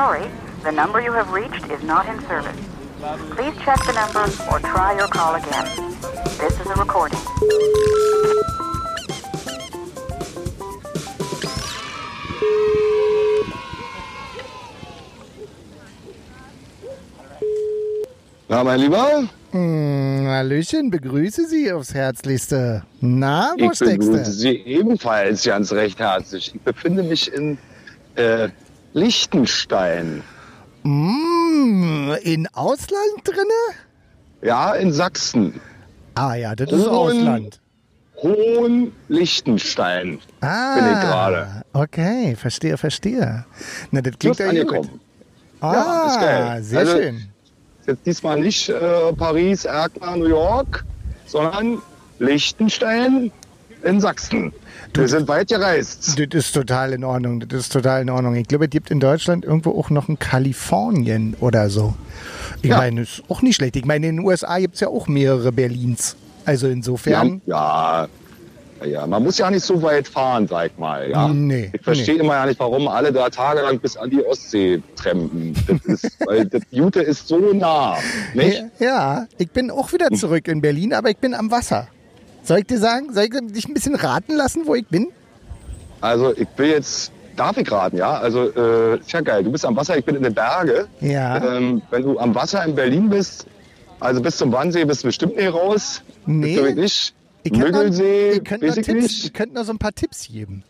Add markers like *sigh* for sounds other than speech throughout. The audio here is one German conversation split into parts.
Sorry, the number you have reached is not in service. Please check the number or try your call again. This is a recording. Na, mein Lieber, Hm, Hallöchen, begrüße Sie aufs Herzlichste. Na, wo ich steckst begrüße du? Sie ebenfalls ganz recht herzlich. Ich befinde mich in äh, Liechtenstein. Mm, in Ausland drinne? Ja, in Sachsen. Ah ja, das ist Und- Ausland. Hohen Liechtenstein Ah, bin ich gerade. Okay, verstehe, verstehe. Na, das klingt Just ja gut. angekommen. Ah, Ja, ist geil. sehr Also- schön. Jetzt diesmal nicht äh, Paris, Erkner, New York, sondern Liechtenstein in Sachsen. Wir sind weit gereist. Das ist total in Ordnung. Das ist total in Ordnung. Ich glaube, es gibt in Deutschland irgendwo auch noch ein Kalifornien oder so. Ich Ja. meine, ist auch nicht schlecht. Ich meine, in den USA gibt es ja auch mehrere Berlins. Also Ja, insofern. ja, ja, man muss ja nicht so weit fahren, sag ich mal. Ja. Nee, ich verstehe immer ja nicht, warum alle da tagelang bis an die Ostsee trampen. Das ist, *laughs* weil das Jute ist so nah. Nicht? Ja, ich bin auch wieder zurück in Berlin, aber ich bin am Wasser. Soll ich dir sagen? Soll ich dich ein bisschen raten lassen, wo ich bin? Also ich will jetzt, darf ich raten, ja? Also äh, ist ja geil. Du bist am Wasser, ich bin in den Berge. Ja. Ähm, wenn du am Wasser in Berlin bist, also bis zum Wannsee bist du bestimmt nicht raus. Nee. Ich nicht. Ich noch, ich könnte noch, Tipps, ich könnte noch so ein paar Tipps geben.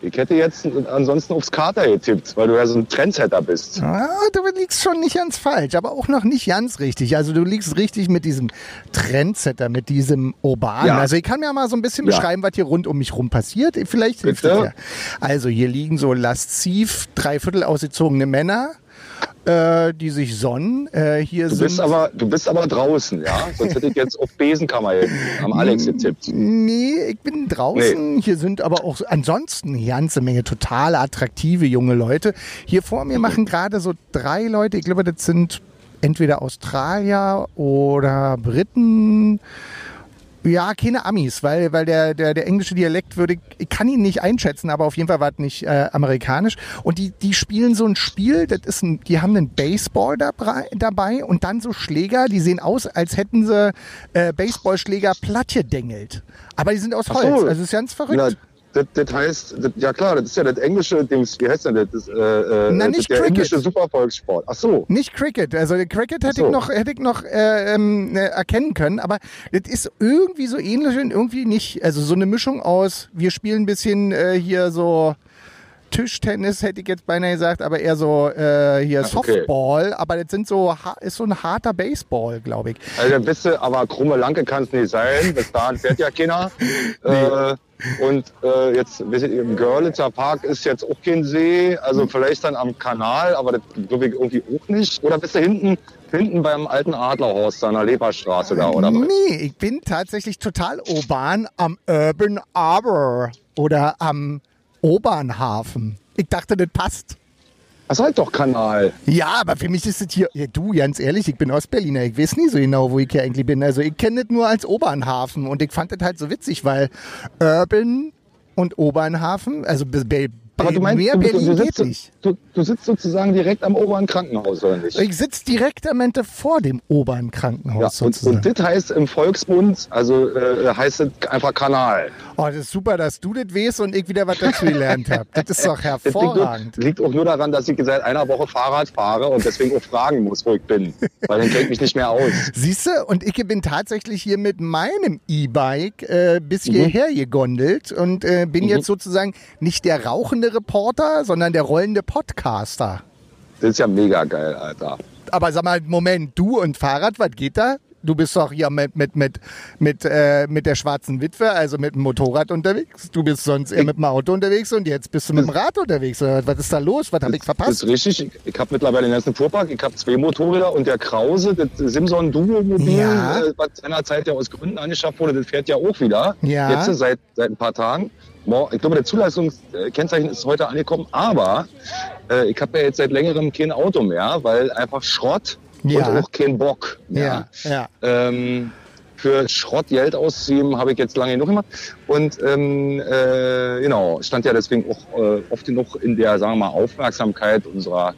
Ich hätte jetzt ansonsten aufs Kater getippt, weil du ja so ein Trendsetter bist. Ah, du liegst schon nicht ganz falsch, aber auch noch nicht ganz richtig. Also du liegst richtig mit diesem Trendsetter, mit diesem Urbanen. Ja. Also ich kann mir mal so ein bisschen Ja. beschreiben, was hier rund um mich rum passiert. Vielleicht hilft Bitte? das ja. Also hier liegen so lasziv, dreiviertel ausgezogene Männer, äh, die sich sonnen. Äh, hier Du sind bist aber, du bist aber draußen, ja? Sonst hätte ich jetzt auf Besenkammer am Alex getippt. Nee, ich bin draußen. Hier sind aber auch so- ansonsten eine ganze Menge total attraktive junge Leute. Hier vor mir machen gerade so drei Leute, ich glaube, das sind entweder Australier oder Briten. Ja, keine Amis, weil, weil der, der, der englische Dialekt würde, ich- kann ihn nicht einschätzen, aber auf jeden Fall war es nicht äh, amerikanisch. Und die, die spielen so ein Spiel, das ist ein, die haben einen Baseball dabei, dabei und dann so Schläger, die sehen aus, als hätten sie äh, Baseballschläger platt gedengelt. Aber die sind aus Holz, so. also ist ganz verrückt. Das, das heißt, das, ja klar, das ist ja das englische Dings, wie heißt denn das? das, äh, äh, Na, das nicht ist der Cricket. englische Supervolkssport. Ach so. Nicht Cricket. Also Cricket hätte so. ich noch, hätte ich noch äh, ähm, äh, erkennen können, aber das ist irgendwie so ähnlich und irgendwie nicht. Also so eine Mischung aus, wir spielen ein bisschen äh, hier so Tischtennis, hätte ich jetzt beinahe gesagt, aber eher so äh, hier Ach, okay. Softball. Aber das sind so ist so ein harter Baseball, glaube ich. Also bist du, aber krumme Lanke kann es nicht sein. Bis dahin fährt ja keiner. *laughs* äh, und äh, jetzt, im Görlitzer Park ist jetzt auch kein See. Also Hm. vielleicht dann am Kanal, aber das glaube ich irgendwie auch nicht. Oder bist du hinten, hinten beim alten Adlerhorst an der Leberstraße da, oder was? Nee, ich bin tatsächlich total urban am Urban Arbor oder am Obernhafen. Ich dachte, das passt. Das halt doch Kanal. Ja, aber für mich ist es hier, ja, du, ganz ehrlich, ich bin Ostberliner, ich weiß nie so genau, wo ich hier eigentlich bin. Also ich kenne das nur als Obernhafen und ich fand das halt so witzig, weil Urban und Obernhafen, also Aber du meinst, mehr du, du, Berlin du, geht sitzt, nicht. du, du sitzt sozusagen direkt am oberen Krankenhaus, oder nicht? Ich sitze direkt am Ende vor dem oberen Krankenhaus Ja, und, sozusagen. und das heißt im Volksmund, also äh, heißt es einfach Kanal. oh, das ist super, dass du das weißt und ich wieder was dazu gelernt habe. Das ist doch *laughs* Das liegt, hervorragend. nur, liegt auch nur daran, dass ich seit einer Woche Fahrrad fahre und deswegen auch fragen muss, wo ich bin. Weil dann kennt mich nicht mehr aus. *laughs* Siehst du, und ich bin tatsächlich hier mit meinem E-Bike äh, bis Mhm. hierher gegondelt und äh, bin jetzt sozusagen nicht der rauchende Reporter, sondern der rollende Podcaster. Das ist ja mega geil, Alter. Aber sag mal, Moment, du und Fahrrad, was geht da? Du bist doch hier mit, mit, mit, mit, äh, mit der schwarzen Witwe, also mit dem Motorrad unterwegs. Du bist sonst eher mit dem Auto unterwegs und jetzt bist du mit dem Rad unterwegs. Was ist da los? Was habe ich Das verpasst? ist richtig. Ich, ich habe mittlerweile den ganzen Fuhrpark. Ich habe zwei Motorräder und der Krause, das Simson Duo-Mobil, Ja. äh, was seinerzeit ja aus Gründen angeschafft wurde, das fährt ja auch wieder. Ja. Jetzt seit, seit ein paar Tagen. Ich glaube, der Zulassungskennzeichen ist heute angekommen, aber äh, ich habe ja jetzt seit längerem kein Auto mehr, weil einfach Schrott Ja. und auch kein Bock mehr. Ja, ja. Ähm, für Schrott Geld auszugeben, habe ich jetzt lange genug gemacht. Und ähm, äh, genau, stand ja deswegen auch äh, oft genug in der, sagen wir mal, Aufmerksamkeit unserer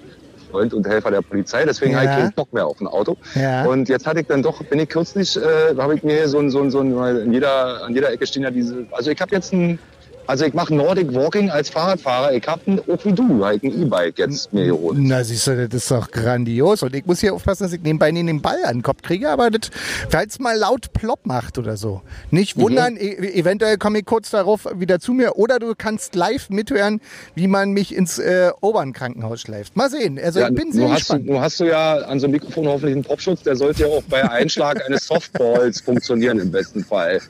Freund und Helfer der Polizei, deswegen Ja. habe ich keinen Bock mehr auf ein Auto. Ja. Und jetzt hatte ich dann doch, bin ich kürzlich, äh, habe ich mir so ein, so ein, so ein, weil in jeder, an jeder Ecke stehen ja diese, also ich habe jetzt ein, also ich mache Nordic Walking als Fahrradfahrer. Ich habe auch wie du, halt ein E-Bike jetzt mir geholt. Na, siehst du, das ist doch grandios. Und ich muss hier aufpassen, dass ich nebenbei nicht den Ball an den Kopf kriege, aber das, falls mal laut plopp macht oder so. Nicht Mhm. wundern, e eventuell komme ich kurz darauf wieder zu mir oder du kannst live mithören, wie man mich ins äh, Obernkrankenhaus schleift. Mal sehen. Also Ja, ich bin sehr hast, gespannt. du hast du ja an so einem Mikrofon hoffentlich einen Popschutz, der sollte ja auch bei Einschlag eines *laughs* Softballs funktionieren im besten Fall.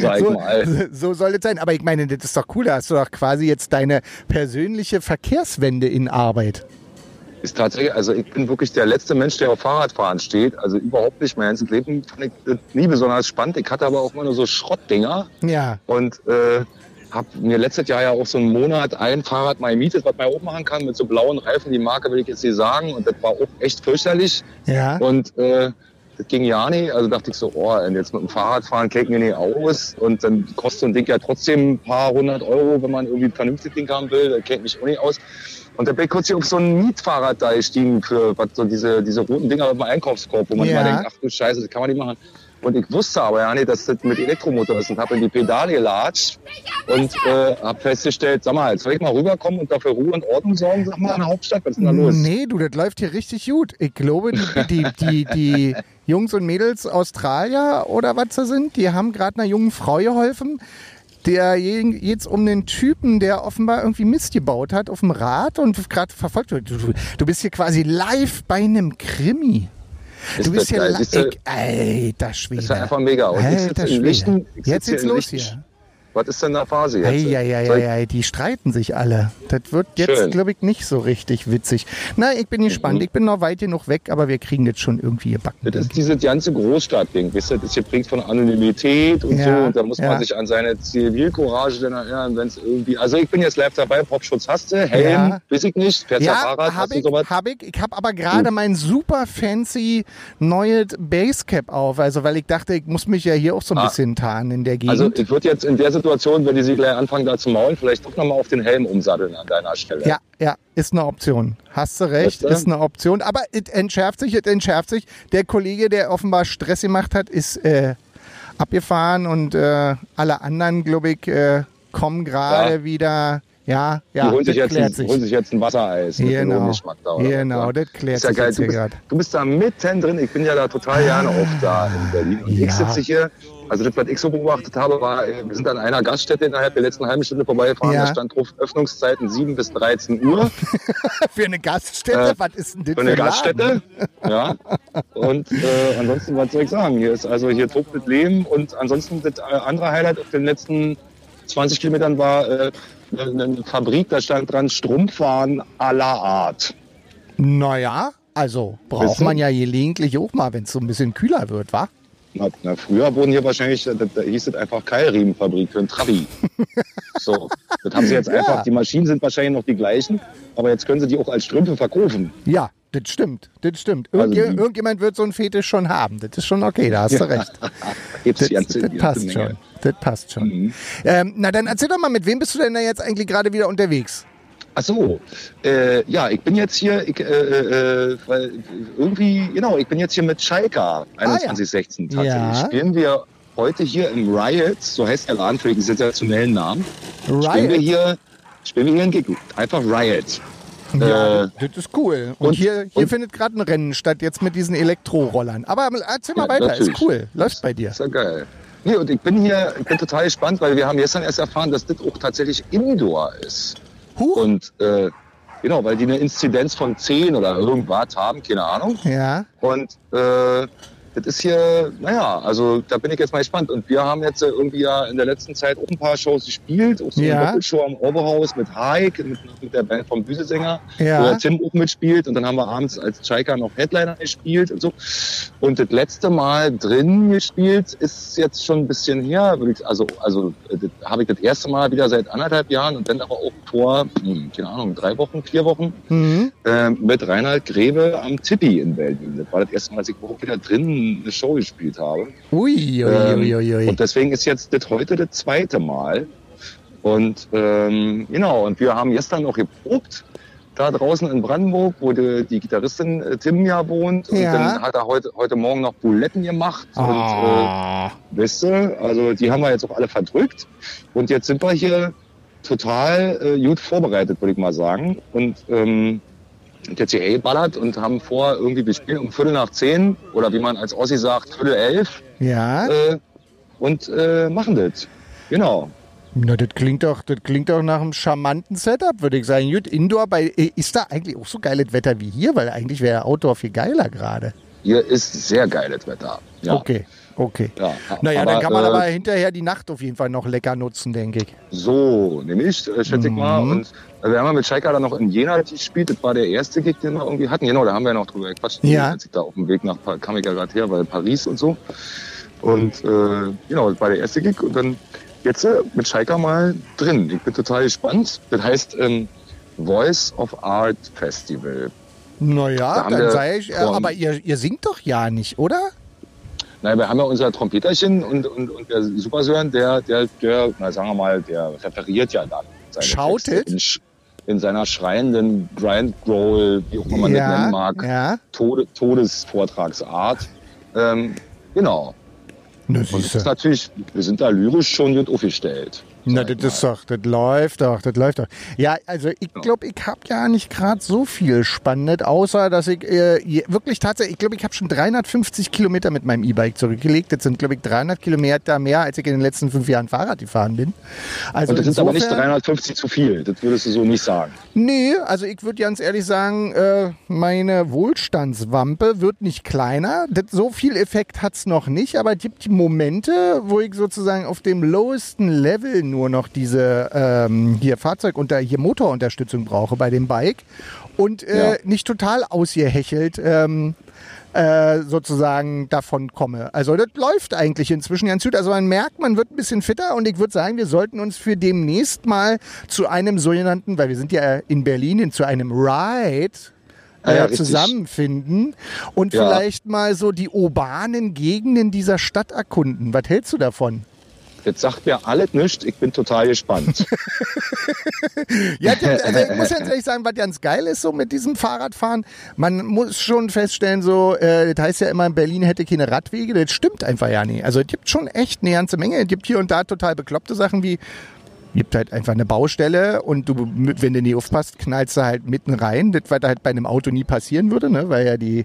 Sag ich So, mal. so soll es sein. Aber ich meine, das ist doch cool. Da hast du doch quasi jetzt deine persönliche Verkehrswende in Arbeit. Ist tatsächlich, also ich bin wirklich der letzte Mensch, der auf Fahrradfahren steht. Also überhaupt nicht. Mein ganzes Leben fand ich das nie besonders spannend. Ich hatte aber auch immer nur so Schrottdinger Ja. und äh, habe mir letztes Jahr ja auch so einen Monat ein Fahrrad mal gemietet, was man auch machen kann, mit so blauen Reifen. Die Marke will ich jetzt nicht sagen. Und das war auch echt fürchterlich. Ja. Und äh, das ging ja nicht. Also dachte ich so, oh, jetzt mit dem Fahrrad fahren kennt mir nicht aus. Und dann kostet so ein Ding ja trotzdem ein paar hundert Euro, wenn man irgendwie ein vernünftiges Ding haben will. Das kennt mich auch nicht aus. Und da bin ich kurz hier auf so ein Mietfahrrad da gestiegen für was, so diese, diese roten Dinger mit dem Einkaufskorb, wo man Ja. immer denkt, ach du Scheiße, das kann man nicht machen. Und ich wusste aber ja nicht, dass das mit Elektromotor ist und habe in die Pedale gelatscht und äh, habe festgestellt, sag mal, soll ich mal rüberkommen und dafür Ruhe und Ordnung sorgen, sag mal, in der Hauptstadt, was ist denn da los? Nee, du, das läuft hier richtig gut. Ich glaube, die, die, die, die Jungs und Mädels Australier oder was sie sind, die haben gerade einer jungen Frau geholfen. Der jetzt um den Typen, der offenbar irgendwie Mist gebaut hat auf dem Rad und gerade verfolgt wird. Du bist hier quasi live bei einem Krimi. Ist Du bist das du, ich, Alter Schwede. ist ja einfach mega. Und ich Alter sitze in. Lichten. ich Jetzt sitze geht's los hier. Was ist denn da Phase jetzt? Eieieiei, Soll ich- die streiten sich alle. Das wird jetzt, glaube ich, nicht so richtig witzig. Na, ich bin gespannt. Mhm. Ich bin noch weit genug weg, aber wir kriegen das schon irgendwie gebacken. Das ist dieses ganze Großstadtding, weißt du, das geprägt von Anonymität und Ja, so. Und da muss ja. man sich an seine Zivilcourage dann erinnern, wenn es irgendwie. Also ich bin jetzt live dabei, Popschutz hast du, Helm, Ja. weiß ich nicht, fährst ja, Fahrrad, habe hast du ich, sowas? hab ich. Ich habe aber gerade mein super fancy neues Basecap auf. Also, weil ich dachte, ich muss mich ja hier auch so ein Ah. bisschen tarnen in der Gegend. Also ich würde jetzt in der Situation, wenn die sie gleich anfangen da zu maulen, vielleicht doch nochmal auf den Helm umsatteln an deiner Stelle. Ja, ja, ist eine Option. Hast du recht, ist eine Option. Aber es entschärft sich, es entschärft sich. Der Kollege, der offenbar Stress gemacht hat, ist äh, abgefahren und äh, alle anderen, glaube ich, äh, kommen gerade Ja. wieder. Ja, Die ja, holen sich, jetzt ein, sich. holen sich jetzt ein Wassereis mit Genau. Melonengeschmack da. Genau, was, das klärt ist ja sich geil. Du hier bist, du bist da mittendrin. Ich bin ja da total gerne oft da in Berlin. Und Ja. ich sitze hier, also das, was ich so beobachtet habe, war, äh, wir sind an einer Gaststätte innerhalb der letzten halben Stunde vorbeigefahren. Ja. Da stand drauf Öffnungszeiten 7 bis 13 Uhr. *laughs* Für eine Gaststätte? Äh, was ist denn das Für eine? Gaststätte. Ja. Und äh, ansonsten, was soll ich sagen? Hier ist also hier tobt das Leben und ansonsten das äh, andere Highlight auf den letzten 20 Kilometern war äh, eine Fabrik, da stand dran Strumpfwaren aller Art. Naja, also braucht man ja gelegentlich auch mal, wenn es so ein bisschen kühler wird, wa? Na, na, früher wurden hier wahrscheinlich, da, da hieß es einfach Keilriemenfabrik für einen Trabi. *laughs* so, das haben sie jetzt Ja. einfach, die Maschinen sind wahrscheinlich noch die gleichen, aber jetzt können sie die auch als Strümpfe verkaufen. Ja, das stimmt, das stimmt. Also Irgendje- die- irgendjemand wird so einen Fetisch schon haben. Das ist schon okay, da hast du recht. *laughs* Das, das passt schon. Das passt schon. Mhm. Ähm, na dann erzähl doch mal, mit wem bist du denn da jetzt eigentlich gerade wieder unterwegs? Ach so, äh, ja, ich bin jetzt hier, ich, äh, äh, weil irgendwie, genau, ich bin jetzt hier mit Schalke 2116 tatsächlich. Ja. Spielen wir heute hier im Riot, so heißt der Laden für den sensationellen Namen. Spielen wir Riot. hier, spielen wir hier ein Gig, einfach Riot. Ja, Äh, das ist cool. Und, und- hier, hier und- findet gerade ein Rennen statt, jetzt mit diesen Elektrorollern. Aber erzähl mal Ja, weiter, natürlich. ist cool. Läuft bei dir. Ist ja geil. Nee, und ich bin hier, ich bin total gespannt, weil wir haben gestern erst erfahren, dass das auch tatsächlich Indoor ist. Huch. Und äh, genau, weil die eine Inzidenz von 10 oder irgendwas haben, keine Ahnung. Ja. Und äh, das ist hier, naja, also da bin ich jetzt mal gespannt. Und wir haben jetzt äh, irgendwie ja in der letzten Zeit auch ein paar Shows gespielt, auch so Ja. eine Doppelshow am Oberhaus mit Haik, mit, mit der Band vom Büsesänger, Ja. wo der Tim auch mitspielt. Und dann haben wir abends als Chaika noch Headliner gespielt und so. Und das letzte Mal drin gespielt ist jetzt schon ein bisschen her. Also, also äh, habe ich das erste Mal wieder seit anderthalb Jahren und dann aber auch vor, hm, keine Ahnung, drei Wochen, vier Wochen Mhm. Ähm, mit Reinhard Grebe am Tippi in Berlin. Das war das erste Mal, als ich überhaupt wieder drin eine Show gespielt habe. Ui, ui, Ähm, ui, ui, ui. Und deswegen ist jetzt das heute das zweite Mal. Und ähm, genau, und wir haben gestern noch geprobt. da draußen in Brandenburg, wo die, die Gitarristin äh, Tim ja wohnt. Und Ja. dann hat er heute, heute Morgen noch Buletten gemacht. Und Ah. äh, weißt du, also die haben wir jetzt auch alle verdrückt. Und jetzt sind wir hier total äh, gut vorbereitet, würde ich mal sagen. Und ähm, der CA ballert und haben vor, irgendwie, wir spielen um Viertel nach zehn oder wie man als Ossi sagt, Viertel elf Ja. äh, und äh, machen das. Genau. Na, das klingt doch, das klingt doch nach einem charmanten Setup, würde ich sagen. Gut, Indoor bei, äh, ist da eigentlich auch so geiles Wetter wie hier? Weil eigentlich wäre Outdoor viel geiler gerade. Hier ist sehr geiles Wetter. Ja. Okay, okay. Ja, Naja, aber, dann kann man äh, aber hinterher die Nacht auf jeden Fall noch lecker nutzen, denke ich. So, nämlich, äh, schätze ich mal. Mhm. Und wir haben ja mit Schalke dann noch in Jena gespielt. Das war der erste Gig, den wir irgendwie hatten. Genau, da haben wir ja noch drüber gequatscht. Ja. Als ich da auf dem Weg nach, kam ich ja gerade her, weil Paris und so. Und äh, genau, das war der erste Gig. Und dann jetzt äh, mit Schalke mal drin. Ich bin total gespannt. Das heißt ähm, Voice of Art Festival. Da Naja, haben dann sei ich, äh, aber ihr, ihr singt doch ja nicht, oder? Naja, wir haben ja unser Trompeterchen und, und, und der Supersören, der, der, der, na sagen wir mal, der referiert ja dann. seine Schautet? Texte In, seiner schreienden Grind Growl, wie auch immer man das nennen mag, ja. Tode, Todesvortragsart. Ähm, genau. Na, Und das ist natürlich, wir sind da lyrisch schon gut aufgestellt. Na, das ist doch, das läuft doch, das läuft doch. Ja, also ich glaube, ich habe ja nicht gerade so viel Spannendes, außer dass ich äh, wirklich tatsächlich, ich glaube, ich habe schon 350 Kilometer mit meinem E-Bike zurückgelegt. Das sind, glaube ich, 300 Kilometer mehr, als ich in den letzten fünf Jahren Fahrrad gefahren bin. Also Und das sind aber nicht insofern- 350 zu viel. Das würdest du so nicht sagen. Nee, also ich würde ganz ehrlich sagen, äh, meine Wohlstandswampe wird nicht kleiner. Das, so viel Effekt hat's noch nicht, aber es gibt Momente, wo ich sozusagen auf dem lowesten Level nur noch diese ähm, hier Fahrzeug unter hier Motorunterstützung brauche bei dem Bike und äh, Ja. nicht total ausgehechelt ähm, äh, sozusagen davon komme. Also das läuft eigentlich inzwischen ganz gut. Also man merkt, man wird ein bisschen fitter und ich würde sagen, wir sollten uns für demnächst mal zu einem sogenannten, weil wir sind ja in Berlin, zu einem Ride Ah ja, äh, richtig. zusammenfinden und Ja. vielleicht mal so die urbanen Gegenden dieser Stadt erkunden. Was hältst du davon? Das sagt mir alles nichts. Ich bin total gespannt. *laughs* Ja, also ich muss ganz ehrlich sagen, was ganz geil ist so mit diesem Fahrradfahren, man muss schon feststellen, so, äh, das heißt ja immer, Berlin hätte keine Radwege, das stimmt einfach ja nicht. Also es gibt schon echt eine ganze Menge. Es gibt hier und da total bekloppte Sachen wie, gibt halt einfach eine Baustelle und du, wenn du nie aufpasst, knallst du halt mitten rein. Das, was halt bei einem Auto nie passieren würde, ne? weil ja die,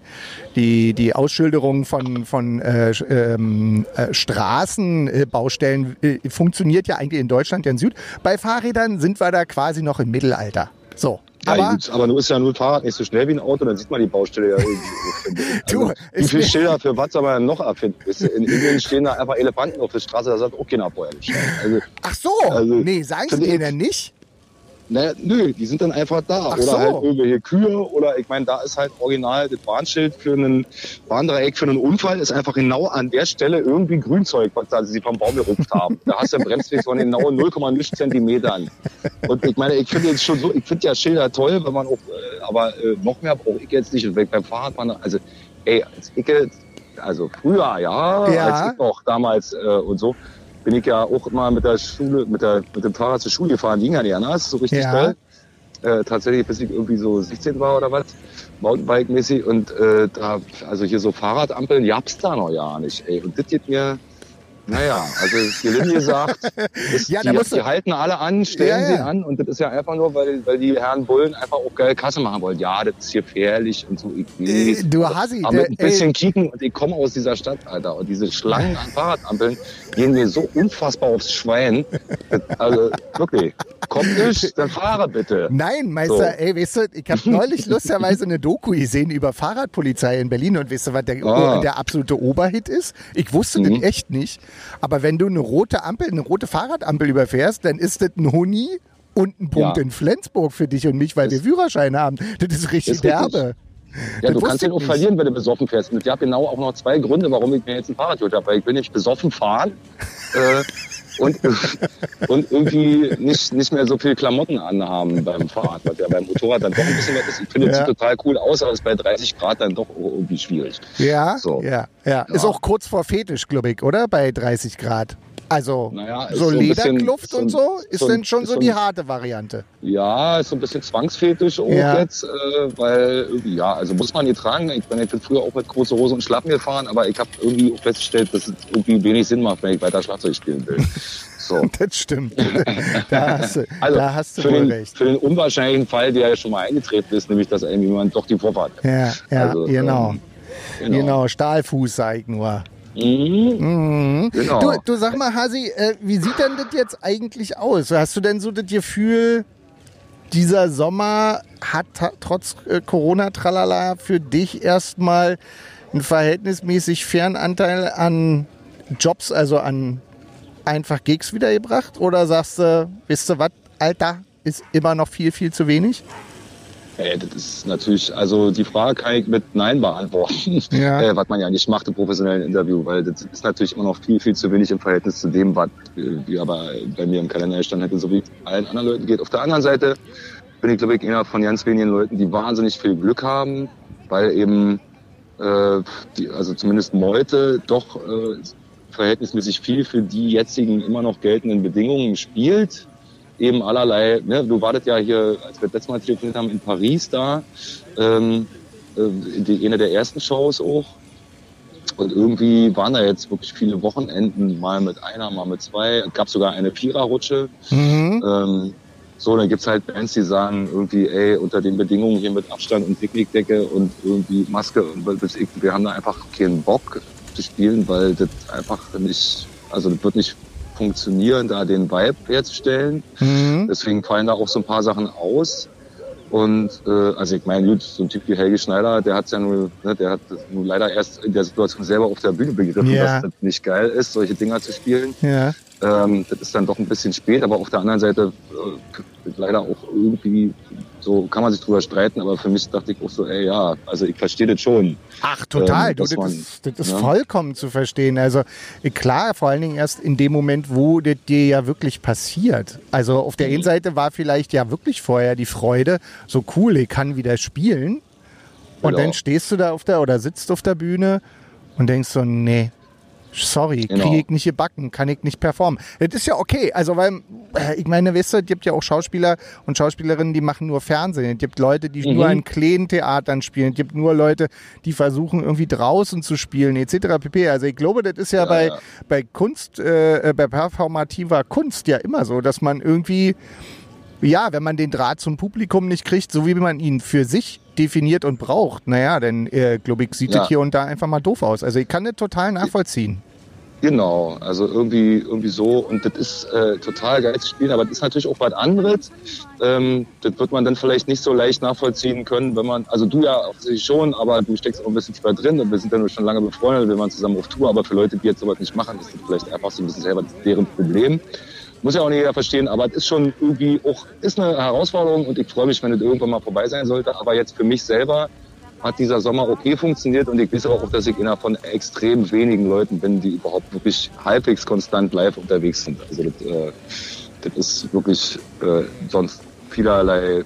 die, die Ausschilderung von, von äh, ähm, äh, Straßenbaustellen äh, funktioniert ja eigentlich in Deutschland ja in Süd. Bei Fahrrädern sind wir da quasi noch im Mittelalter. So. Ja, Aber gut, aber nur ist ja nur ein Fahrrad nicht so schnell wie ein Auto, dann sieht man die Baustelle ja irgendwie. *laughs* Du, Also, wie viele Schilder für was soll man noch du, In Indien stehen da einfach Elefanten auf der Straße, da sagt auch keiner vorher Bescheid. Also, ach so, Also, nee, sagen Sie denen nicht? Naja, nö, die sind dann einfach da. Ach oder so. halt irgendwelche Kühe oder ich meine, da ist halt original das Warnschild für einen Warndreieck für einen Unfall, ist einfach genau an der Stelle irgendwie Grünzeug, was da sie vom Baum gerupft haben. Da hast du einen Bremsweg von genau 0,0 Zentimetern. Und ich meine, ich finde jetzt schon so, ich finde ja Schilder toll, wenn man auch, äh, aber äh, noch mehr brauche ich jetzt nicht. Und beim Fahrradfahren, also, ey, als ich jetzt, also früher, ja, Ja. als ich noch damals äh, und so, bin ich ja auch immer mit der Schule, mit der, mit dem Fahrrad zur Schule gefahren, ging ja nicht anders, so richtig Ja. toll. Äh, tatsächlich, bis ich irgendwie so 16 war oder was, Mountainbike-mäßig und äh, da, also hier so Fahrradampeln gab's da noch ja nicht, ey. Und das geht mir, naja, also gelinde gesagt, *laughs* ist, Ja, die, die halten alle an, stellen Ja, sie ja. an und das ist ja einfach nur, weil, weil die Herren Bullen einfach auch geil Kasse machen wollen. Ja, das ist gefährlich und so. Ich Äh, weiß. du Hassi, aber mit der- ein bisschen kicken und ich komme aus dieser Stadt, Alter. Und diese Schlangen an Fahrradampeln gehen mir so unfassbar aufs Schwein. Also wirklich, komm nicht, dann fahre bitte. Nein, Meister, So. ey, weißt du, ich habe neulich *laughs* lustigerweise eine Doku gesehen über Fahrradpolizei in Berlin und weißt du, was der, Ah. der absolute Oberhit ist? Ich wusste Mhm. das echt nicht. Aber wenn du eine rote Ampel, eine rote Fahrradampel überfährst, dann ist das ein Huni und ein Punkt Ja. in Flensburg für dich und mich, weil wir Führerscheine haben. Das ist richtig Ist richtig. derbe. Ja, Das du kannst auch nicht. verlieren, wenn du besoffen fährst. Und ich habe genau auch noch zwei Gründe, warum ich mir jetzt ein Fahrrad geholt habe. Weil ich will nicht besoffen fahren *laughs* äh, und, und irgendwie nicht, nicht mehr so viel Klamotten anhaben beim Fahrrad, was ja beim Motorrad dann doch ein bisschen was ist. Ich finde, es Ja. total cool aus, aber es ist bei 30 Grad dann doch irgendwie schwierig. Ja, So. ja, ja, Ist Ja. auch kurz vor Fetisch, glaube ich, oder? Bei 30 Grad. Also Naja, so so bisschen- Lederkluft ein- und so ist so denn schon so so die harte Variante. Ja, ist so ein bisschen zwangsfetisch auch Ja. jetzt, äh, weil irgendwie, ja, also muss man die tragen. Ich bin, ich bin früher auch mit große Hose und Schlappen gefahren, aber ich habe irgendwie auch festgestellt, dass es irgendwie wenig Sinn macht, wenn ich weiter Schlagzeug spielen will. *laughs* So. Das stimmt. *laughs* da hast du, Also da hast du für, den, recht. für den unwahrscheinlichen Fall, der ja schon mal eingetreten ist, nämlich dass einem jemand doch die Vorfahrt hat. Ja, ja, Also, genau. ähm, genau. Stahlfuß, sag ich nur. Mhm. Mhm. Genau. Du, du sag mal, Hasi, äh, wie sieht denn das jetzt eigentlich aus? Hast du denn so das Gefühl, dieser Sommer hat trotz äh, Corona-Tralala für dich erstmal einen verhältnismäßig fairen Anteil an Jobs, also an einfach Gigs wiedergebracht? Oder sagst du, wisst du was, Alter, ist immer noch viel, viel zu wenig? Ey, das ist natürlich, also die Frage kann ich mit Nein beantworten, *laughs* Ja. äh, was man ja nicht macht im professionellen Interview, weil das ist natürlich immer noch viel, viel zu wenig im Verhältnis zu dem, was äh, aber bei mir im Kalender gestanden hätte, so wie allen anderen Leuten geht. Auf der anderen Seite bin ich, glaube ich, einer von ganz wenigen Leuten, die wahnsinnig viel Glück haben, weil eben, äh, die, also zumindest Meute, doch äh, verhältnismäßig viel für die jetzigen immer noch geltenden Bedingungen spielt eben allerlei, ne, du wartet ja hier, als wir das letzte Mal telefoniert haben, in Paris da, ähm, äh, die, eine der ersten Shows auch. Und irgendwie waren da jetzt wirklich viele Wochenenden, mal mit einer, mal mit zwei. Es gab sogar eine Viererrutsche. Mhm. Ähm, so, dann gibt's halt Bands, die sagen irgendwie, ey, unter den Bedingungen hier mit Abstand und Picknickdecke und irgendwie Maske und wir haben da einfach keinen Bock zu spielen, weil das einfach nicht, also das wird nicht funktionieren, da den Vibe herzustellen. Mhm. Deswegen fallen da auch so ein paar Sachen aus. Und äh, also ich meine, gut, so ein Typ wie Helge Schneider, der hat's ja nur, ne, der hat nur leider erst in der Situation selber auf der Bühne begriffen, Ja. dass das nicht geil ist, solche Dinger zu spielen. Ja. Ähm, das ist dann doch ein bisschen spät, aber auf der anderen Seite äh, leider auch irgendwie, so kann man sich drüber streiten, aber für mich dachte ich auch so, ey ja, also ich verstehe das schon. Ach, total. Ähm, du, das, man- ist, das ist ne? vollkommen zu verstehen. Also äh, klar, vor allen Dingen erst in dem Moment, wo das dir ja wirklich passiert. Also auf Mhm. der einen Seite war vielleicht ja wirklich vorher die Freude, so cool, ich kann wieder spielen. Und Genau. dann stehst du da auf der oder sitzt auf der Bühne und denkst so, nee, sorry, Genau. kriege ich nicht gebacken, kann ich nicht performen. Das ist ja okay, also weil, äh, ich meine, weißt du, es gibt ja auch Schauspieler und Schauspielerinnen, die machen nur Fernsehen. Es gibt Leute, die Mhm. nur in kleinen Theatern spielen. Es gibt nur Leute, die versuchen irgendwie draußen zu spielen, etc. pp. Also ich glaube, das ist ja, Ja, bei, ja. bei Kunst, äh, bei performativer Kunst ja immer so, dass man irgendwie ja, wenn man den Draht zum Publikum nicht kriegt, so wie man ihn für sich definiert und braucht, naja, dann äh, glaube ich, sieht Ja. das hier und da einfach mal doof aus. Also ich kann das total nachvollziehen. Genau, also irgendwie, irgendwie so. Und das ist äh, total geil zu spielen, aber das ist natürlich auch was anderes. Ähm, das wird man dann vielleicht nicht so leicht nachvollziehen können, wenn man, also du ja offensichtlich schon, aber du steckst auch ein bisschen tiefer drin und wir sind ja nur schon lange befreundet, wir waren zusammen auf Tour, aber für Leute, die jetzt sowas nicht machen, ist das vielleicht einfach so ein bisschen selber deren Problem. Muss ja auch nicht jeder verstehen, aber es ist schon irgendwie auch, ist eine Herausforderung und ich freue mich, wenn es irgendwann mal vorbei sein sollte. Aber jetzt für mich selber hat dieser Sommer okay funktioniert und ich weiß auch, dass ich einer von extrem wenigen Leuten bin, die überhaupt wirklich halbwegs konstant live unterwegs sind. Also das, äh, das ist wirklich äh, sonst vielerlei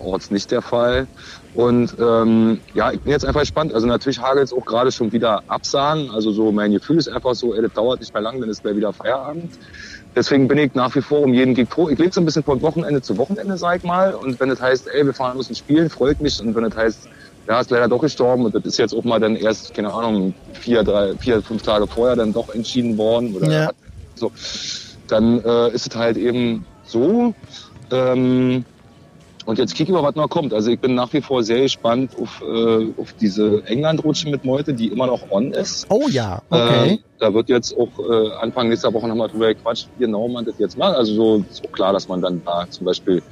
Orts nicht der Fall. Und ähm, ja, ich bin jetzt einfach gespannt. Also natürlich hagelt es auch gerade schon wieder Absagen. Also so mein Gefühl ist einfach so, ey, das dauert nicht mehr lang, dann ist gleich wieder Feierabend. Deswegen bin ich nach wie vor um jeden Gig froh. Ich lebe so ein bisschen von Wochenende zu Wochenende, sag ich mal. Und wenn das heißt, ey, wir fahren müssen spielen, freut mich. Und wenn das heißt, ja, ist leider doch gestorben und das ist jetzt auch mal dann erst, keine Ahnung, vier, drei, vier, fünf Tage vorher dann doch entschieden worden oder Ja. so, dann äh, ist es halt eben so. Ähm, und jetzt kicken wir, was noch kommt. Also ich bin nach wie vor sehr gespannt auf, äh, auf diese England-Rutsche mit Meute, die immer noch on ist. Oh ja, okay. Äh, da wird jetzt auch äh, Anfang nächster Woche nochmal drüber gequatscht, wie genau man das jetzt macht. Also so ist auch klar, dass man dann da zum Beispiel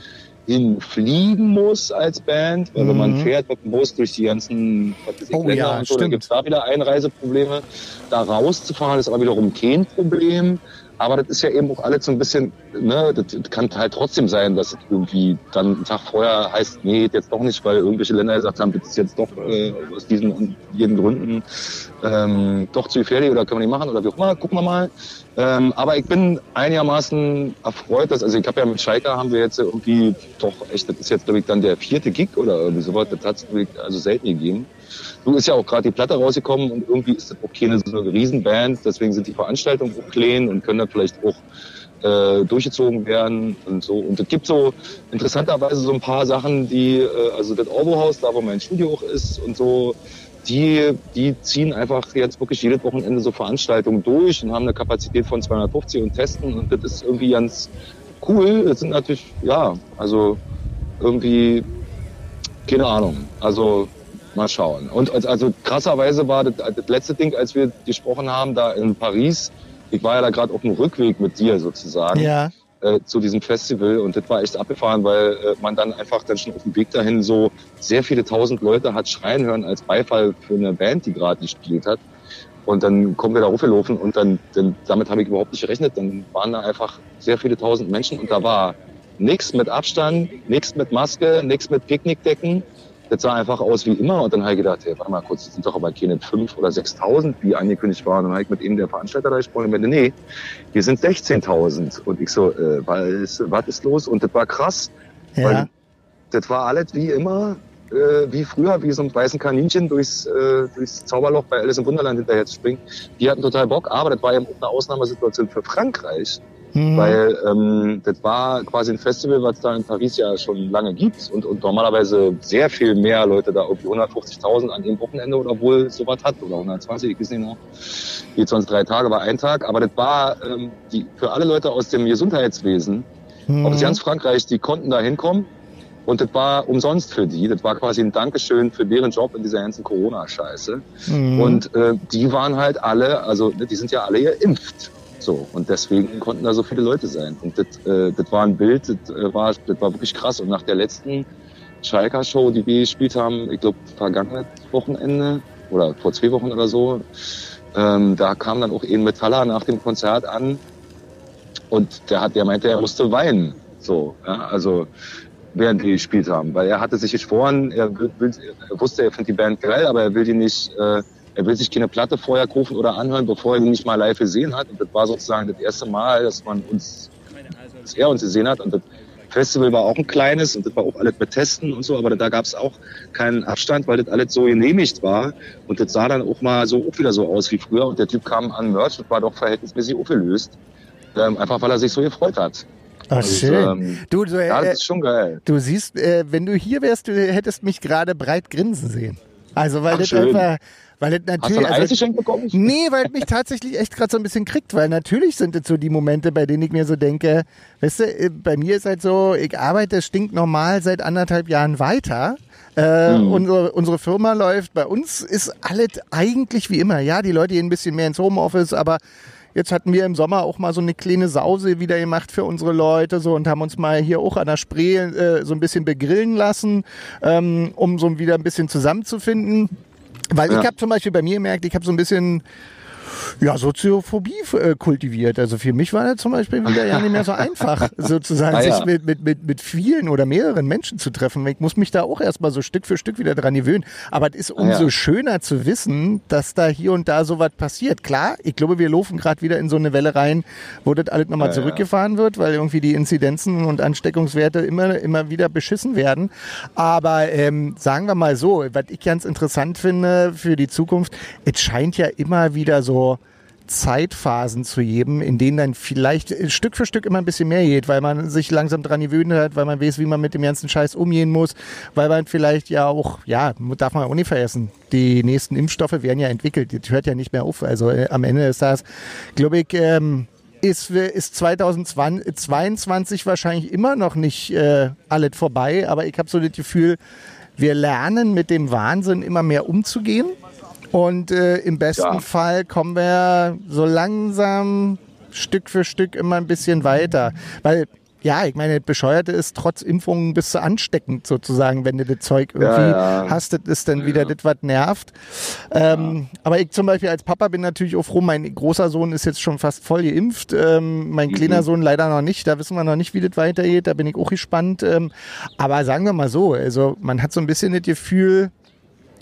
hinfliegen muss als Band, weil wenn man Mhm. fährt mit dem Bus durch die ganzen was ich, Oh Länder ja, und so, dann stimmt. gibt's da wieder Einreiseprobleme. Da rauszufahren ist aber wiederum kein Problem. Aber das ist ja eben auch alles so ein bisschen, ne, das das kann halt trotzdem sein, dass irgendwie dann einen Tag vorher heißt, nee, jetzt doch nicht, weil irgendwelche Länder gesagt haben, das ist jetzt doch äh, aus diesen und jeden Gründen ähm, doch zu gefährlich oder können wir nicht machen oder wie auch immer, gucken wir mal. Ähm, aber ich bin einigermaßen erfreut, dass, also ich habe ja mit Schalke haben wir jetzt irgendwie doch echt, das ist jetzt glaube ich dann der vierte Gig oder irgendwie sowas, das hat es also selten gegeben. du ist ja auch gerade die Platte rausgekommen und irgendwie ist das auch keine so eine Riesenband, deswegen sind die Veranstaltungen auch klein und können dann vielleicht auch äh, durchgezogen werden und so. Und es gibt so interessanterweise so ein paar Sachen, die, äh, also das Orbo-Haus, da wo mein Studio auch ist und so, die, die ziehen einfach jetzt wirklich jedes Wochenende so Veranstaltungen durch und haben eine Kapazität von 250 und testen und das ist irgendwie ganz cool. Das sind natürlich, ja, also irgendwie, keine Ahnung, also mal schauen. Und also krasserweise war das, das letzte Ding, als wir gesprochen haben, da in Paris, ich war ja da gerade auf dem Rückweg mit dir sozusagen. Ja. Äh, zu diesem Festival und das war echt abgefahren, weil äh, man dann einfach dann schon auf dem Weg dahin so sehr viele tausend Leute hat schreien hören als Beifall für eine Band, die gerade gespielt hat. Und dann kommen wir da hochgelaufen und dann, dann damit habe ich überhaupt nicht gerechnet. Dann waren da einfach sehr viele tausend Menschen und da war nichts mit Abstand, nichts mit Maske, nichts mit Picknickdecken. Das sah einfach aus wie immer. Und dann habe ich gedacht, hey, warte mal kurz, das sind doch aber keine 5.000 oder 6.000, wie angekündigt waren. Und dann habe ich mit ihm, der Veranstalter, da gesprochen und meinte, nee, hier sind 16.000. Und ich so, äh, was, was ist los? Und das war krass. Ja. Weil das war alles wie immer, äh, wie früher, wie so ein weißen Kaninchen durchs, äh, durchs Zauberloch bei Alice im Wunderland hinterher zu springen. Die hatten total Bock, aber das war ja auch eine Ausnahmesituation für Frankreich. Mhm. Weil ähm, das war quasi ein Festival, was da in Paris ja schon lange gibt und, und normalerweise sehr viel mehr Leute da irgendwie 150.000 an dem Wochenende oder wohl sowas hat oder 120, ich weiß nicht noch. Geht sonst drei Tage, war ein Tag. Aber das war ähm, die, für alle Leute aus dem Gesundheitswesen, Mhm. aus ganz Frankreich, die konnten da hinkommen. Und das war umsonst für die. Das war quasi ein Dankeschön für deren Job in dieser ganzen Corona-Scheiße. Mhm. Und äh, die waren halt alle, also die sind ja alle geimpft. So, und deswegen konnten da so viele Leute sein. Und das, äh, das war ein Bild, das, äh, war, das war wirklich krass. Und nach der letzten Schalker-Show, die wir gespielt haben, ich glaube, vergangenes Wochenende oder vor zwei Wochen oder so, ähm, da kam dann auch ein Metaller nach dem Konzert an und der hat, der meinte, er musste weinen. So, ja, also während wir gespielt haben, weil er hatte sich geschworen, er, will, er wusste, er findet die Band geil, aber er will die nicht, äh, er will sich keine Platte vorher kaufen oder anhören, bevor er die nicht mal live gesehen hat. Und das war sozusagen das erste Mal, dass man uns, dass er uns gesehen hat. Und das Festival war auch ein kleines und das war auch alles mit Testen und so, aber da gab es auch keinen Abstand, weil das alles so genehmigt war. Und das sah dann auch mal so auch wieder so aus wie früher. Und der Typ kam an Merch und war doch verhältnismäßig aufgelöst. Ähm, einfach weil er sich so gefreut hat. Ach, Und, schön. ähm, du, du, Ja, äh, das ist schon geil. du siehst, äh, wenn du hier wärst, du hättest mich gerade breit grinsen sehen. Also, weil Ach, das schön. einfach, weil das Hast du natürlich. ein also, bekommen? Nee, weil es mich tatsächlich echt gerade so ein bisschen kriegt, weil natürlich sind es so die Momente, bei denen ich mir so denke, weißt du, äh, bei mir ist halt so, ich arbeite stinknormal seit anderthalb Jahren weiter. Äh, Mhm. unsere, unsere Firma läuft, bei uns ist alles eigentlich wie immer. Ja, die Leute gehen ein bisschen mehr ins Homeoffice, aber jetzt hatten wir im Sommer auch mal so eine kleine Sause wieder gemacht für unsere Leute so und haben uns mal hier auch an der Spree äh, so ein bisschen begrillen lassen, ähm, um so wieder ein bisschen zusammenzufinden. Weil Ja. ich habe zum Beispiel bei mir gemerkt, ich habe so ein bisschen ja, Soziophobie äh, kultiviert. Also für mich war das zum Beispiel wieder ja nicht mehr so einfach, *laughs* sozusagen Ah, ja. sich mit, mit, mit, mit vielen oder mehreren Menschen zu treffen. Ich muss mich da auch erstmal so Stück für Stück wieder dran gewöhnen. Aber es ist umso ja. schöner zu wissen, dass da hier und da sowas passiert. Klar, ich glaube, wir laufen gerade wieder in so eine Welle rein, wo das alles nochmal Ja, ja. zurückgefahren wird, weil irgendwie die Inzidenzen und Ansteckungswerte immer, immer wieder beschissen werden. Aber ähm, sagen wir mal so, was ich ganz interessant finde für die Zukunft, es scheint ja immer wieder so Zeitphasen zu geben, in denen dann vielleicht Stück für Stück immer ein bisschen mehr geht, weil man sich langsam dran gewöhnt hat, weil man weiß, wie man mit dem ganzen Scheiß umgehen muss, weil man vielleicht ja auch, ja, darf man auch nicht vergessen, die nächsten Impfstoffe werden ja entwickelt, das hört ja nicht mehr auf. Also äh, am Ende ist das, glaube ich, ähm, ist, ist 2022 wahrscheinlich immer noch nicht äh, alles vorbei, aber ich habe so das Gefühl, wir lernen mit dem Wahnsinn immer mehr umzugehen. Und äh, im besten Ja. Fall kommen wir so langsam Stück für Stück immer ein bisschen weiter. Weil, ja, ich meine, das Bescheuerte ist, trotz Impfungen bist du ansteckend sozusagen, wenn du das Zeug irgendwie Ja, ja. hast, das ist dann wieder das, was nervt. Ähm, Aber ich zum Beispiel als Papa bin natürlich auch froh, mein großer Sohn ist jetzt schon fast voll geimpft, ähm, mein kleiner Sohn leider noch nicht, da wissen wir noch nicht, wie das weitergeht, da bin ich auch gespannt. Ähm, aber sagen wir mal so, also man hat so ein bisschen das Gefühl,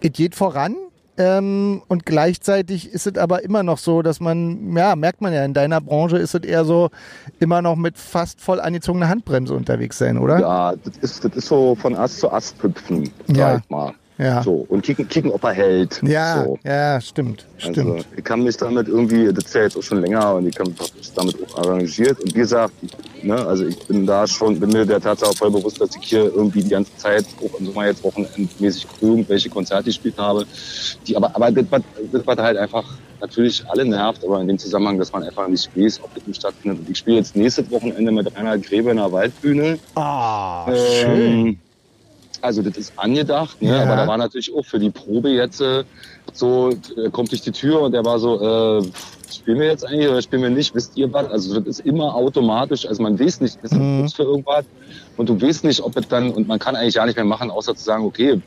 es geht voran. Ähm, und gleichzeitig ist es aber immer noch so, dass man, ja, merkt man ja, in deiner Branche ist es eher so, immer noch mit fast voll angezogener Handbremse unterwegs sein, oder? Ja, das ist, das ist so von Ast zu Ast hüpfen, Ja. sag ich mal. Ja. So, und kicken, kicken, ob er hält. Ja, so. ja, stimmt, stimmt. Also, ich kann mich damit irgendwie, das ist ja jetzt auch schon länger und ich kann mich damit auch arrangiert. Und wie gesagt, ne, also ich bin da schon, bin mir der Tatsache voll bewusst, dass ich hier irgendwie die ganze Zeit, auch im Sommer jetzt wochenendmäßig irgendwelche Konzerte gespielt habe. Die, aber, aber das, war, das war halt einfach natürlich alle nervt, aber in dem Zusammenhang, dass man einfach nicht weiß, ob das stattfindet. Und ich spiele jetzt nächstes Wochenende mit Rainer Gräbe in der Waldbühne. Ah, Ähm, schön. Also das ist angedacht, ne? Ja. aber da war natürlich auch für die Probe jetzt äh, so, kommt durch die Tür und der war so, äh, spielen wir jetzt eigentlich oder spielen wir nicht, wisst ihr was? Also das ist immer automatisch, also man weiß nicht, ist das Mhm. für irgendwas und du weißt nicht, ob es dann, und man kann eigentlich gar nicht mehr machen, außer zu sagen, okay,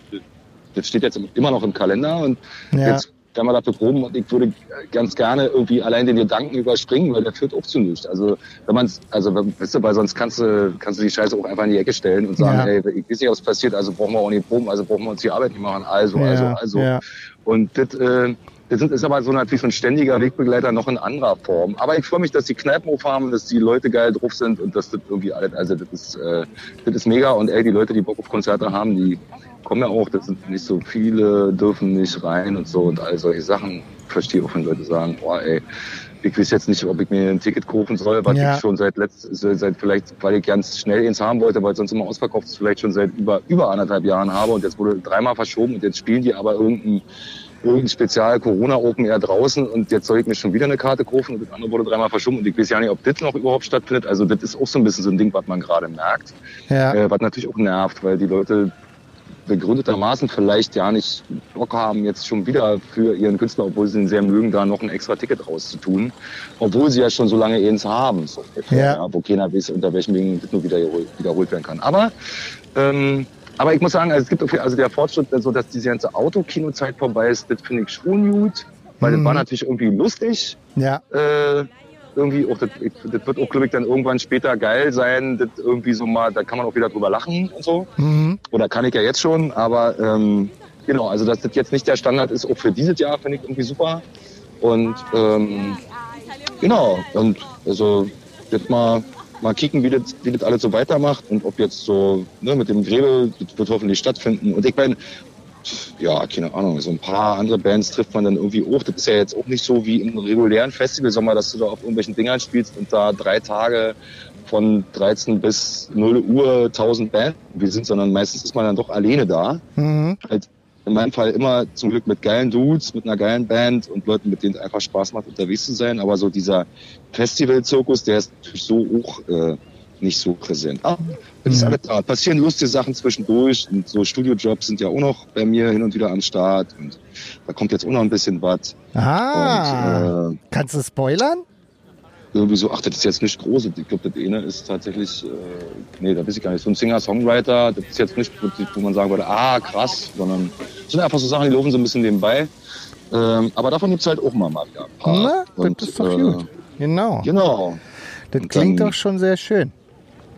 das steht jetzt immer noch im Kalender und Ja. jetzt kann man dafür proben und ich würde ganz gerne irgendwie allein den Gedanken überspringen, weil der führt auch zu nichts. Also wenn man also weißt du, weil sonst kannst du kannst du die Scheiße auch einfach in die Ecke stellen und sagen, Ja. hey, ich weiß nicht, was passiert, also brauchen wir auch nicht proben, also brauchen wir uns die Arbeit nicht machen, also, also, Ja, also. ja. Und das, äh, das ist aber so natürlich so ein ständiger Wegbegleiter noch in anderer Form. Aber ich freue mich, dass die Kneipen aufhaben, dass die Leute geil drauf sind und dass das irgendwie alles, also das ist, äh, das ist mega und ey, die Leute, die Bock auf Konzerte haben, die kommen ja auch, das sind nicht so viele, dürfen nicht rein und so und all solche Sachen. Ich verstehe auch, wenn Leute sagen, boah ey, ich weiß jetzt nicht, ob ich mir ein Ticket kaufen soll, was Ja. ich schon seit letzt, seit vielleicht, weil ich ganz schnell eins haben wollte, weil sonst immer ausverkauft ist, vielleicht schon seit über, über anderthalb Jahren habe und jetzt wurde dreimal verschoben und jetzt spielen die aber irgendein, irgendein Spezial Corona Open Air draußen und jetzt soll ich mir schon wieder eine Karte kaufen und das andere wurde dreimal verschoben und ich weiß ja nicht, ob das noch überhaupt stattfindet. Also das ist auch so ein bisschen so ein Ding, was man gerade merkt, Ja. äh, was natürlich auch nervt, weil die Leute begründetermaßen vielleicht ja nicht Bock haben, jetzt schon wieder für ihren Künstler, obwohl sie ihn sehr mögen, da noch ein extra Ticket rauszutun, obwohl sie ja schon so lange eins haben, so Ja. ja. wo keiner weiß, unter welchen Wegen das nur wieder wiederholt werden kann. Aber ähm, aber ich muss sagen, also es gibt also der Fortschritt, so dass diese ganze Autokinozeit vorbei ist, das finde ich schon gut, weil Mhm. das war natürlich irgendwie lustig. Ja. Äh, irgendwie auch, das, das wird auch, glaube ich, dann irgendwann später geil sein, das irgendwie so mal, da kann man auch wieder drüber lachen und so. Mhm. Oder kann ich ja jetzt schon, aber ähm, genau, also dass das jetzt nicht der Standard ist, auch für dieses Jahr finde ich irgendwie super. Und ähm, genau, und also jetzt mal mal kicken, wie das, wie das alles so weitermacht und ob jetzt so ne, mit dem Gräbe, das wird hoffentlich stattfinden. Und ich meine, ja, keine Ahnung, so ein paar andere Bands trifft man dann irgendwie auch. Das ist ja jetzt auch nicht so wie im regulären Festivalsommer, dass du da auf irgendwelchen Dingern spielst und da drei Tage von 13 bis 0 Uhr 1000 Bands wir sind, sondern meistens ist man dann doch alleine da. Mhm. Halt in meinem Fall immer zum Glück mit geilen Dudes, mit einer geilen Band und Leuten, mit denen es einfach Spaß macht, unterwegs zu sein. Aber so dieser Festival-Zirkus, der ist natürlich so auch äh, nicht so präsent. Aber das ist Mhm. alles da. Passieren lustige Sachen zwischendurch und so Studiojobs sind ja auch noch bei mir hin und wieder am Start und da kommt jetzt auch noch ein bisschen was. Ah. Äh, Kannst du spoilern? Irgendwie so, ach, das ist jetzt nicht groß. Ich glaube, das eine ist tatsächlich, äh, nee, da weiß ich gar nicht, so ein Singer-Songwriter, das ist jetzt nicht, wo man sagen würde, ah, krass, sondern das sind einfach so Sachen, die laufen so ein bisschen nebenbei. Ähm, aber davon gibt's halt auch mal, mal wieder ein paar. Na, das ist doch gut. Genau. Genau. Das Und klingt dann- doch schon sehr schön.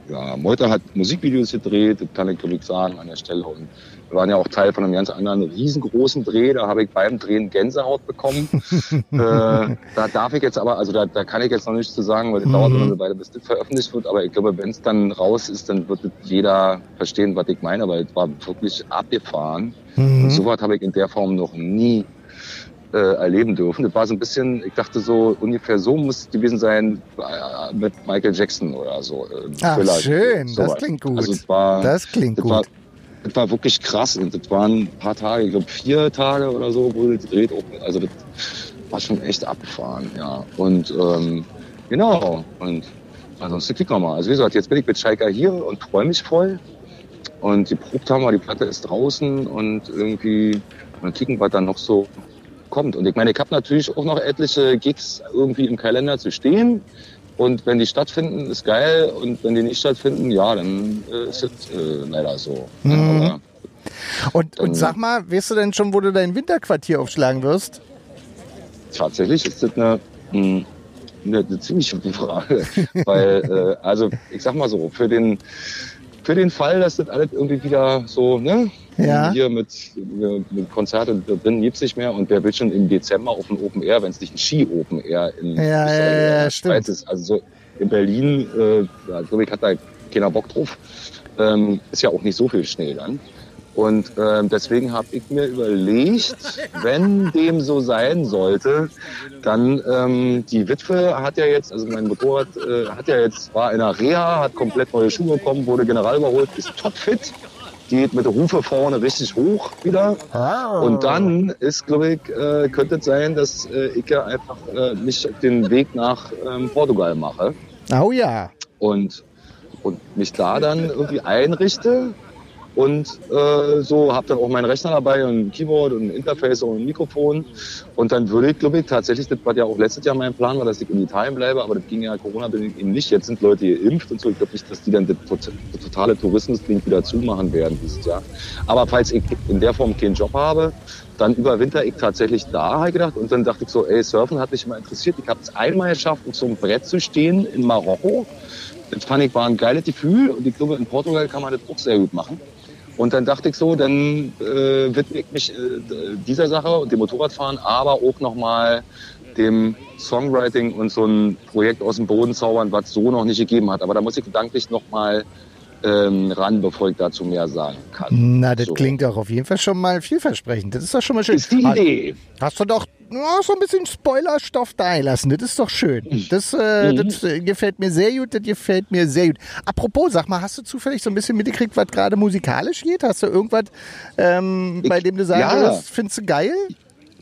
Ja, Meuter hat Musikvideos gedreht, das kann ich glaube ich sagen an der Stelle. Und wir waren ja auch Teil von einem ganz anderen riesengroßen Dreh. Da habe ich beim Drehen Gänsehaut bekommen. *laughs* äh, da darf ich jetzt aber, also da, da kann ich jetzt noch nichts zu sagen, weil das Mhm. dauert noch eine Weile, bis das veröffentlicht wird. Aber ich glaube, wenn es dann raus ist, dann wird das jeder verstehen, was ich meine, weil es war wirklich abgefahren. Und Mhm. sowas habe ich in der Form noch nie äh, erleben dürfen. Das war so ein bisschen, ich dachte so, ungefähr so muss es gewesen sein äh, mit Michael Jackson oder so. äh, Ach, schön, das sowas. klingt gut. Also es war, Das klingt das gut. War, das war wirklich krass und das waren ein paar Tage, ich glaube vier Tage oder so, wurde das gedreht. Also das war schon echt abgefahren, ja. Und ähm, genau, und ansonsten klicken wir mal. Also wie gesagt, jetzt bin ich mit Schalker hier und freue mich voll. Und die probt haben wir, die Platte ist draußen und irgendwie mal kicken, was dann noch so kommt. Und ich meine, ich habe natürlich auch noch etliche Gigs irgendwie im Kalender zu stehen. Und wenn die stattfinden, ist geil. Und wenn die nicht stattfinden, ja, dann äh, ist es äh, leider so. Ja, Mhm. aber Und, und dann- sag mal, weißt du denn schon, wo du dein Winterquartier aufschlagen wirst? tatsächlich ist das eine, mh, eine, eine ziemlich gute Frage. *laughs* Weil, äh, also ich sag mal so, für den, für den Fall, dass das alles irgendwie wieder so, ne? Ja. Hier mit, mit Konzerten da drin gibt's nicht mehr und wer will schon im Dezember auf ein Open Air, wenn es nicht ein Ski-Open Air in Ja, ja, ja. Schweiz ist. Also so in Berlin, äh, glaube ich, hat da keiner Bock drauf. Ähm, ist ja auch nicht so viel Schnee dann. Und äh, deswegen habe ich mir überlegt, wenn dem so sein sollte, dann ähm, die Witwe hat ja jetzt, also mein Motorrad äh, hat ja jetzt, war in der Reha, hat komplett neue Schuhe bekommen, wurde general überholt, ist topfit, geht mit der Hufe vorne richtig hoch wieder. Und dann ist, glaube ich, äh, könnte es sein, dass äh, ich ja einfach äh, mich auf den Weg nach ähm, Portugal mache. Oh ja. Und, und mich da dann irgendwie einrichte und äh, so habe dann auch meinen Rechner dabei und ein Keyboard und ein Interface und ein Mikrofon. Und dann würde ich, glaube ich, tatsächlich, das war ja auch letztes Jahr mein Plan, war, dass ich in Italien bleibe, aber das ging ja Corona-bedingt eben nicht. Jetzt sind Leute geimpft und so. Ich glaube nicht, dass die dann das, totale Tourismusding wieder zumachen werden dieses Jahr. Aber falls ich in der Form keinen Job habe, dann überwinter ich tatsächlich da, ich gedacht. Und dann dachte ich so, ey, Surfen hat mich immer interessiert. Ich habe es einmal geschafft, auf so einem Brett zu stehen in Marokko. Das fand ich war ein geiles Gefühl und ich glaube, in Portugal kann man das auch sehr gut machen. Und dann dachte ich so, dann äh, widme ich mich äh, dieser Sache und dem Motorradfahren, aber auch nochmal dem Songwriting und so ein Projekt aus dem Boden zaubern, was so noch nicht gegeben hat. Aber da muss ich gedanklich nochmal ähm, ran, bevor ich dazu mehr sagen kann. Na, das So. klingt doch auf jeden Fall schon mal vielversprechend. Das ist doch schon mal schön. Ist die Idee. Hast du doch ja, so ein bisschen Spoilerstoff da lassen. Das ist doch schön. Das, äh, Mhm. das äh, gefällt mir sehr gut. Das gefällt mir sehr gut. Apropos, sag mal, hast du zufällig so ein bisschen mitgekriegt, was gerade musikalisch geht? Hast du irgendwas, ähm, bei Ich- dem du sagen ja. würdest, findest du geil?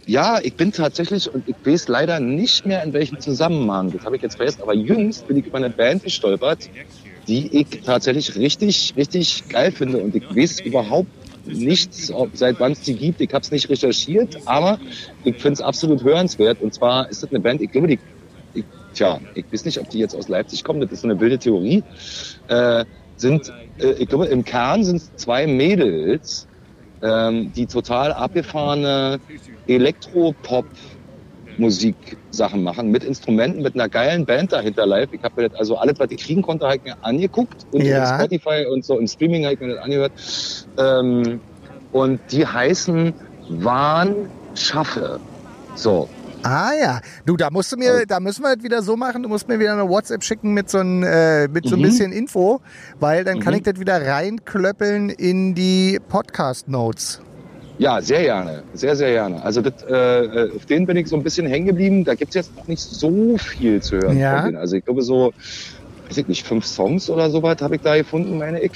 Ja, ich bin tatsächlich, und ich weiß leider nicht mehr, in welchem Zusammenhang, das habe ich jetzt vergessen, aber jüngst bin ich über eine Band gestolpert, die ich tatsächlich richtig, richtig geil finde. Und ich weiß überhaupt nichts, ob, seit wann es die gibt. Ich habe es nicht recherchiert, aber ich finde es absolut hörenswert. Und zwar ist das eine Band, ich glaube, die, ich, tja, ich weiß nicht, ob die jetzt aus Leipzig kommen, das ist so eine wilde Theorie, äh, sind, äh, ich glaube, im Kern sind es zwei Mädels, ähm, die total abgefahrene Elektropop Musiksachen machen mit Instrumenten, mit einer geilen Band dahinter live. Ich habe mir das, also alles, was ich kriegen konnte, habe ich mir angeguckt und Ja. Spotify und so im Streaming habe ich mir das angehört. Ähm, und die heißen Wahn Schaffe. So. Ah ja, du, da musst du mir, da müssen wir das wieder so machen, du musst mir wieder eine WhatsApp schicken mit so ein, äh, mit so ein Mhm. bisschen Info, weil dann kann Mhm. ich das wieder reinklöppeln in die Podcast-Notes. Ja, sehr gerne. Sehr, sehr gerne. Also das, äh, auf den bin ich so ein bisschen hängen geblieben. Da gibt's jetzt noch nicht so viel zu hören Ja. von denen. Also ich glaube so, weiß ich nicht, fünf Songs oder sowas habe ich da gefunden, meine ich.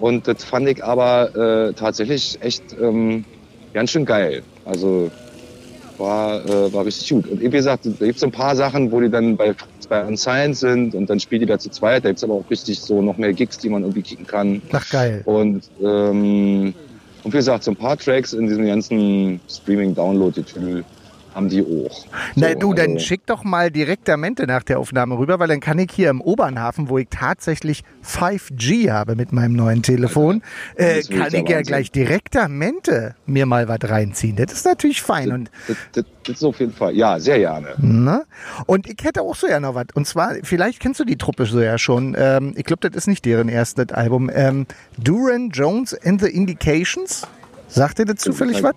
Und das fand ich aber äh, tatsächlich echt ähm, ganz schön geil. Also war, äh, war richtig gut. Und wie gesagt, da gibt's so ein paar Sachen, wo die dann bei, bei Unsigned sind und dann spielen die da zu zweit. Da gibt's aber auch richtig so noch mehr Gigs, die man irgendwie kicken kann. Ach geil. Und, ähm, und wie gesagt, so ein paar Tracks in diesem ganzen Streaming-Download-Getüdel haben die auch. Na So, du, dann also- schick doch mal direktamente nach der Aufnahme rüber, weil dann kann ich hier im Obernhafen, wo ich tatsächlich 5G habe mit meinem neuen Telefon, äh, Das kann ich ja Wahnsinn. gleich direktamente mir mal was reinziehen. Das ist natürlich fein. Und, Das, das, das ist auf jeden Fall, ja, sehr gerne. ne? und ich hätte auch so ja noch was. Und zwar, vielleicht kennst du die Truppe so ja schon. Ähm, ich glaube, das ist nicht deren erstes Album. Ähm, Duran Jones and the Indications. Sagt dir das zufällig was?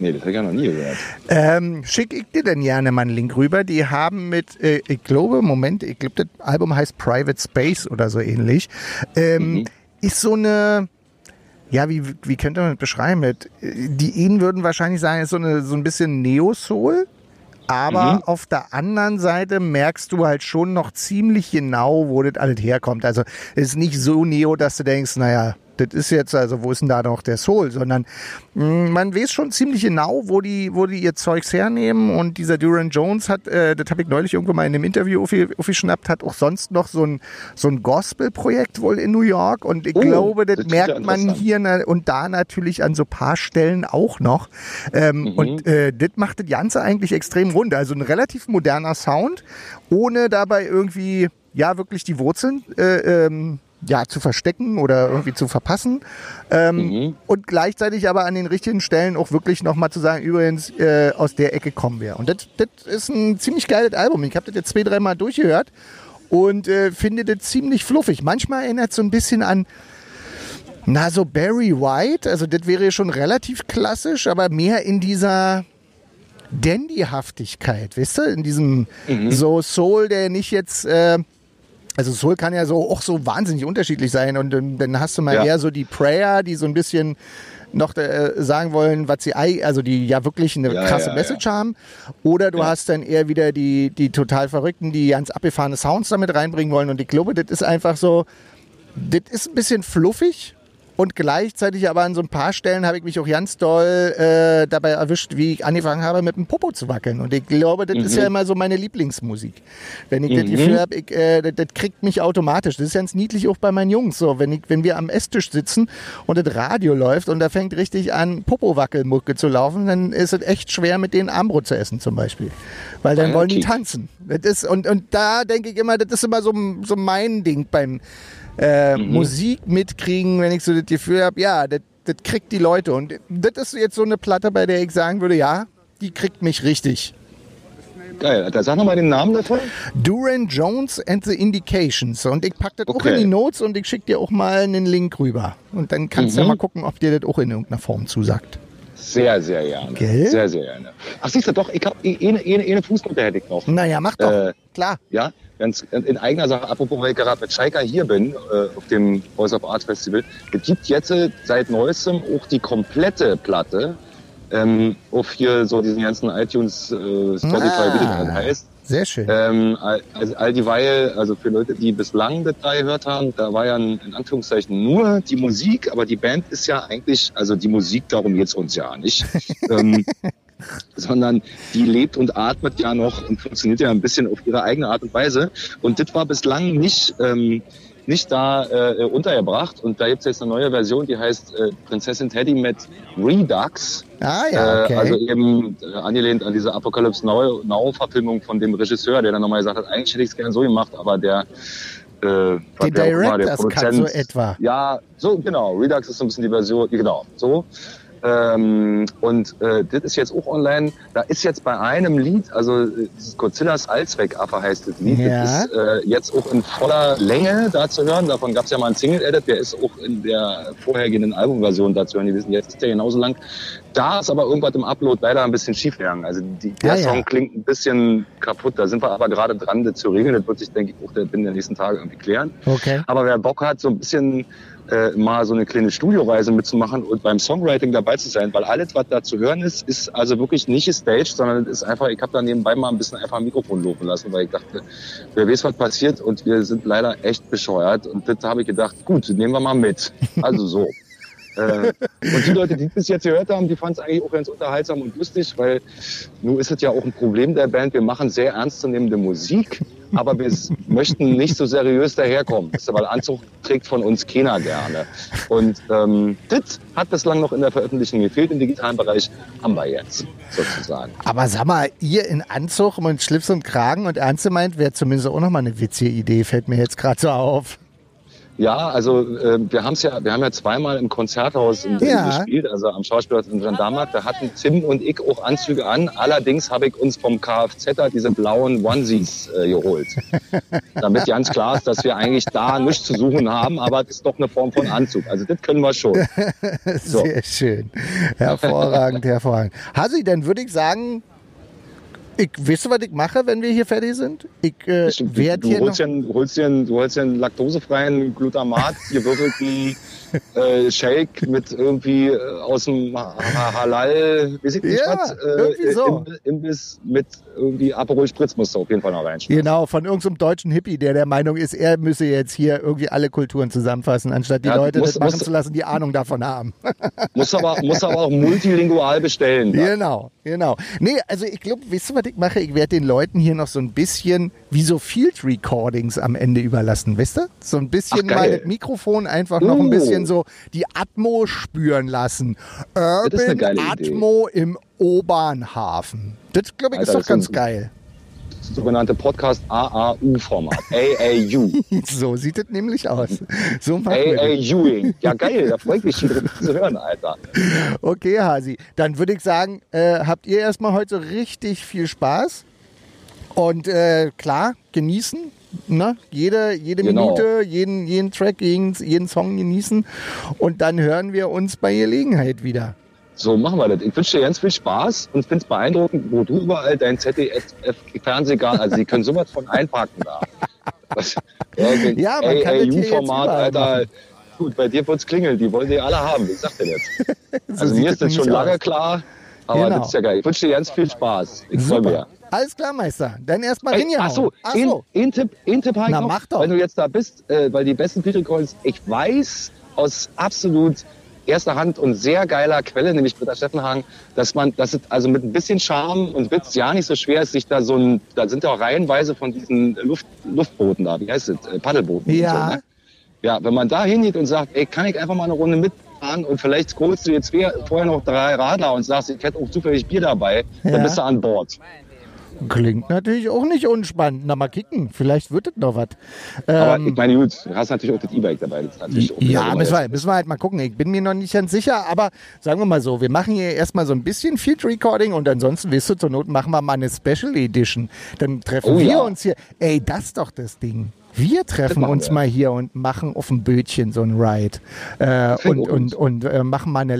Nee, das habe ich ja noch nie gehört. Ähm, schick ich dir denn gerne mal einen Link rüber. Die haben mit, äh, ich glaube, Moment, ich glaube, das Album heißt Private Space oder so ähnlich. Ähm, Mhm. Ist so eine, ja, wie, wie könnte man das beschreiben? Die Ihnen würden wahrscheinlich sagen, ist so, eine, so ein bisschen Neo-Soul. Aber Mhm. auf der anderen Seite merkst du halt schon noch ziemlich genau, wo das alles herkommt. Also es ist nicht so Neo, dass du denkst, naja, das ist jetzt, also wo ist denn da noch der Soul, sondern mh, man weiß schon ziemlich genau, wo die, wo die ihr Zeugs hernehmen. Und dieser Duran Jones hat, äh, das habe ich neulich irgendwo mal in einem Interview aufge- aufgeschnappt, hat auch sonst noch so ein, so ein Gospel-Projekt wohl in New York. Und ich Oh, glaube, das das merkt man hier und da natürlich an so paar Stellen auch noch. Ähm, Mhm. Und äh, das macht das Ganze eigentlich extrem rund. Also ein relativ moderner Sound, ohne dabei irgendwie, ja, wirklich die Wurzeln äh, ähm, ja, zu verstecken oder irgendwie zu verpassen. Ähm, Mhm. Und gleichzeitig aber an den richtigen Stellen auch wirklich nochmal zu sagen, übrigens, äh, aus der Ecke kommen wir. Und das, ist ein ziemlich geiles Album. Ich habe das jetzt zwei, dreimal durchgehört und äh, finde das ziemlich fluffig. Manchmal erinnert es so ein bisschen an na, so Barry White, also das wäre schon relativ klassisch, aber mehr in dieser Dandyhaftigkeit, weißt du? In diesem so Soul, der nicht jetzt, äh, Also Soul kann ja so auch so wahnsinnig unterschiedlich sein und ähm, dann hast du mal Ja. eher so die Prayer, die so ein bisschen noch äh, sagen wollen, was sie also die ja wirklich eine Ja, krasse ja, Message haben. Oder du hast dann eher wieder die, die total Verrückten, die ganz abgefahrene Sounds damit reinbringen wollen. Und ich glaube, das ist einfach so, das ist ein bisschen fluffig. Und gleichzeitig aber an so ein paar Stellen habe ich mich auch ganz doll äh, dabei erwischt, wie ich angefangen habe, mit dem Popo zu wackeln. Und ich glaube, das ist ja immer so meine Lieblingsmusik. Wenn ich das Mhm. Gefühl habe, ich, äh, das, das kriegt mich automatisch. Das ist ganz niedlich auch bei meinen Jungs so. Wenn, ich, wenn wir am Esstisch sitzen und das Radio läuft und da fängt richtig an, Popo-Wackelmucke zu laufen, dann ist es echt schwer, mit denen Armbrot zu essen zum Beispiel. Weil dann Ah, wollen die tanzen. Das ist, und, und da denke ich immer, das ist immer so, so mein Ding beim äh, Mhm. Musik mitkriegen, wenn ich so das Gefühl habe, ja, das, kriegt die Leute. Und das ist jetzt so eine Platte, bei der ich sagen würde, ja, die kriegt mich richtig. Geil. Da sag nochmal den Namen davon. Duran Jones and the Indications. Und ich pack das auch Okay. in die Notes und ich schicke dir auch mal einen Link rüber. Und dann kannst du ja Mhm. mal gucken, ob dir das auch in irgendeiner Form zusagt. Sehr, sehr gerne. Gell? Sehr, sehr gerne. Ach, siehst du doch, ich habe eine, eine, eine Fußnote hätte ich noch. Naja, mach doch. Äh, Klar. Ja, ganz in eigener Sache, apropos, weil ich gerade mit Schalker hier bin, äh, auf dem Voice of Art Festival. Es gibt jetzt äh, seit neuestem auch die komplette Platte ähm, auf hier so diesen ganzen iTunes, äh, Spotify, wie das Ah. heißt. Sehr schön. Ähm, all- also all dieweil, also für Leute, die bislang das da gehört haben, da war ja in, in Anführungszeichen nur die Musik, aber die Band ist ja eigentlich, also die Musik, darum geht's uns ja nicht. *laughs* ähm, sondern die lebt und atmet ja noch und funktioniert ja ein bisschen auf ihre eigene Art und Weise. Und das war bislang nicht, ähm, nicht da äh, untergebracht. Und da gibt's jetzt eine neue Version, die heißt äh, Prinzessin Teddy mit Redux. ah ja, okay. Äh, also eben äh, angelehnt an diese Apocalypse Now, Now Verfilmung von dem Regisseur, der dann nochmal gesagt hat, eigentlich hätte ich es gerne so gemacht, aber der äh, Die Director's Cut so etwa. Ja, so genau. Redux ist so ein bisschen die Version, genau, so. Ähm, und äh, das ist jetzt auch online. Da ist jetzt bei einem Lied, also äh, dieses Godzillas Allzweckaffe heißt das Lied, Ja. das ist äh, jetzt auch in voller Länge da zu hören. Davon gab es ja mal einen Single-Edit, der ist auch in der vorhergehenden Albumversion da zu hören gewesen. Jetzt ist der genauso lang. Da ist aber irgendwas im Upload leider ein bisschen schief gegangen. Also die, der ja. Song klingt ein bisschen kaputt. Da sind wir aber gerade dran, das zu regeln. Das wird sich, denke ich, auch der, in den nächsten Tagen irgendwie klären. okay. Aber wer Bock hat, so ein bisschen äh, mal so eine kleine Studioreise mitzumachen und beim Songwriting dabei zu sein, weil alles, was da zu hören ist, ist also wirklich nicht gestaged, sondern es ist einfach, ich habe da nebenbei mal ein bisschen einfach ein Mikrofon laufen lassen, weil ich dachte, wer weiß, was passiert und wir sind leider echt bescheuert und das habe ich gedacht, gut, nehmen wir mal mit. Also so. *laughs* äh, und die Leute, die das jetzt gehört haben, die fanden es eigentlich auch ganz unterhaltsam und lustig, weil nun ist es ja auch ein Problem der Band. Wir machen sehr ernstzunehmende Musik, aber wir *laughs* möchten nicht so seriös daherkommen, weil Anzug trägt von uns keiner gerne. Und ähm, das hat bislang noch in der Veröffentlichung gefehlt. Im digitalen Bereich haben wir jetzt sozusagen. Aber sag mal, ihr in Anzug und Schlips und Kragen und ernst gemeint, wäre zumindest auch nochmal eine witzige Idee, fällt mir jetzt gerade so auf. Ja, also äh, wir haben es ja, wir haben ja zweimal im Konzerthaus in Berlin Ja. gespielt, also am Schauspielhaus in Gendarmenmarkt. Da hatten Tim und ich auch Anzüge an. Allerdings habe ich uns vom Kfz diese blauen Onesies äh, geholt, *laughs* damit ganz klar ist, dass wir eigentlich da nichts zu suchen haben, aber es ist doch eine Form von Anzug. Also das können wir schon. *laughs* So. Sehr schön. Hervorragend, hervorragend. Hasi, dann würde ich sagen, ich wisse, was ich mache, wenn wir hier fertig sind. Ich äh, Du, werde du, hier noch... holst einen- du holst dir einen, du holst dir einen laktosefreien Glutamat gewürfelten *laughs* äh, Shake mit irgendwie äh, aus dem Ha- Ha- Halal, weiß ich nicht Ja, was, äh, irgendwie so. Imb- Imbiss mit irgendwie Aperol Spritz musst du auf jeden Fall noch reinschmeißen. Genau, von irgendeinem deutschen Hippie, der der Meinung ist, er müsse jetzt hier irgendwie alle Kulturen zusammenfassen, anstatt die Ja, Leute muss- das machen muss- zu lassen, die Ahnung davon haben. Muss aber, muss aber auch multilingual bestellen. *laughs* Genau, genau. Nee, also ich glaube, wisst ihr, was ich mache? Ich werde den Leuten hier noch so ein bisschen wie so Field Recordings am Ende überlassen, wisst ihr? So ein bisschen Ach, mal das Mikrofon einfach noch ein Oh. bisschen so die Atmo spüren lassen. ist Urban geile Idee. Atmo im Obernhafen. Das, glaube ich, ist Alter, doch das ganz geil. Sogenannte Podcast AAU-Format. AAU. *laughs* So sieht es nämlich aus. So. AAUing. Ja, geil. Da freue ich mich schon *laughs* drüber zu hören, Alter. Okay, Hasi. Dann würde ich sagen, äh, habt ihr erstmal heute richtig viel Spaß. Und äh, klar, genießen. Ne? Jede, jede Genau. Minute, jeden, jeden Track, jeden, jeden Song genießen. Und dann hören wir uns bei Gelegenheit wieder. So machen wir das. Ich wünsche dir ganz viel Spaß und finde es beeindruckend, wo du überall dein ZDF-Fernsehgarten, also die können sowas von einpacken da. ja, man kann AAU-Format, Alter. Machen. Gut, bei dir wird's klingeln, die wollen die alle haben, ich sag dir jetzt. *laughs* so also mir ist das schon lange aus. klar, aber genau. das ist ja geil. Ich wünsche dir ganz viel Spaß. Ich freue mich. Alles klar, Meister. Dann erstmal Rinja. Achso, Ach in, in Tipp, in Tipp Na, noch, mach doch. Wenn du jetzt da bist, äh, weil die besten Peter Coins, ich weiß aus absolut erster Hand und sehr geiler Quelle, nämlich Britta Steffenhagen, dass man, dass es also mit ein bisschen Charme und Witz ja nicht so schwer ist, sich da so ein, da sind ja auch reihenweise von diesen Luft, Luftbooten da, wie heißt es, äh, Paddelbooten. Ja. So, ne? Ja, wenn man da hingeht und sagt, ey, kann ich einfach mal eine Runde mitfahren und vielleicht holst du jetzt vorher noch drei Radler und sagst, ich hätte auch zufällig Bier dabei, ja. dann bist du an Bord. Klingt natürlich auch nicht unspannend. Na, mal kicken. Vielleicht wird es noch was. Aber ähm, ich meine, gut, du hast natürlich auch das E-Bike dabei. ja, müssen wir, müssen wir halt mal gucken. Ich bin mir noch nicht ganz sicher, aber sagen wir mal so, wir machen hier erstmal so ein bisschen Field Recording und ansonsten, wisst ihr, zur Not machen wir mal eine Special Edition. Dann treffen oh, wir ja. uns hier. Ey, das ist doch das Ding. Wir treffen uns wir. mal hier und machen auf dem Bötchen so ein Ride äh, und, und, und äh, machen mal eine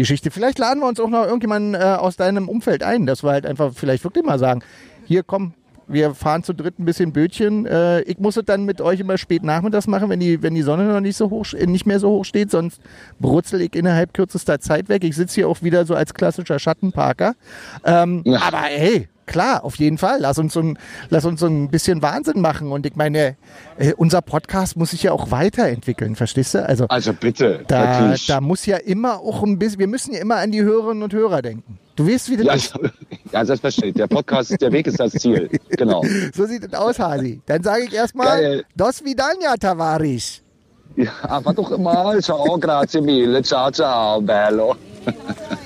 Live-Geschichte. Vielleicht laden wir uns auch noch irgendjemanden äh, aus deinem Umfeld ein, dass wir halt einfach vielleicht wirklich mal sagen, hier komm, wir fahren zu dritt ein bisschen Bötchen. Äh, ich muss es dann mit euch immer spät nachmittags machen, wenn die, wenn die Sonne noch nicht, so hoch, nicht mehr so hoch steht, sonst brutzel ich innerhalb kürzester Zeit weg. Ich sitze hier auch wieder so als klassischer Schattenparker. Ähm, ja. Aber hey, klar, auf jeden Fall. Lass uns so ein, lass uns so ein bisschen Wahnsinn machen. Und ich meine, äh, unser Podcast muss sich ja auch weiterentwickeln, verstehst du? Also, also bitte. Da, da muss ja immer auch ein bisschen, wir müssen ja immer an die Hörerinnen und Hörer denken. Du weißt, wie das ja, ist. *laughs* Ja, selbstverständlich. Der Podcast, der Weg ist das Ziel. Genau. *laughs* so sieht es aus, Hasi. Dann sage ich erstmal, dos vidania, Tavares. Ja, was doch immer. Ciao, grazie mille. Ciao, ciao, bello. *laughs*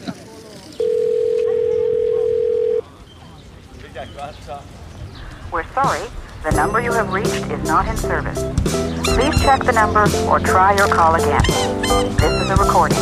sorry, the number you have reached is not in service. Please check the number or try your call again. This is a recording.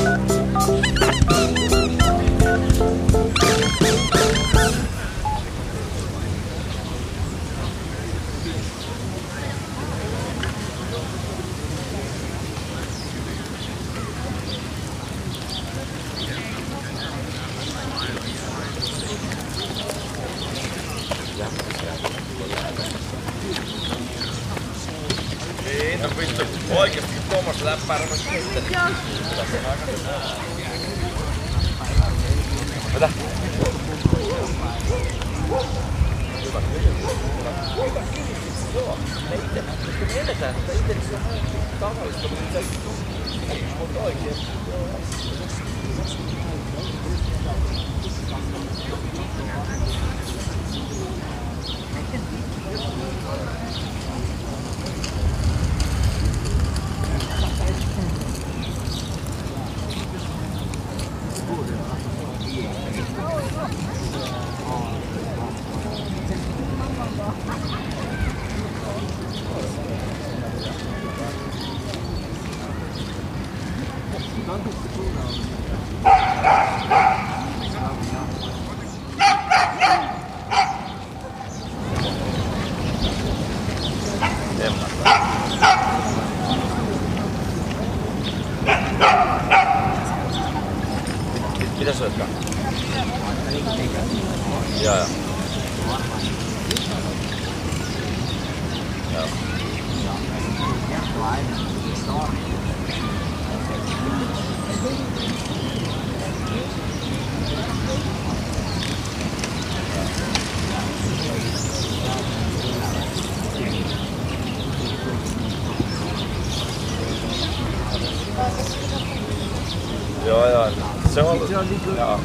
Yeah,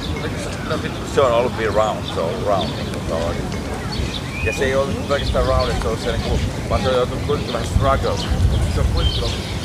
turn all be round. around, so round. So. jag säger all jag ska röra mig så sen går. Man ska göra en struggle.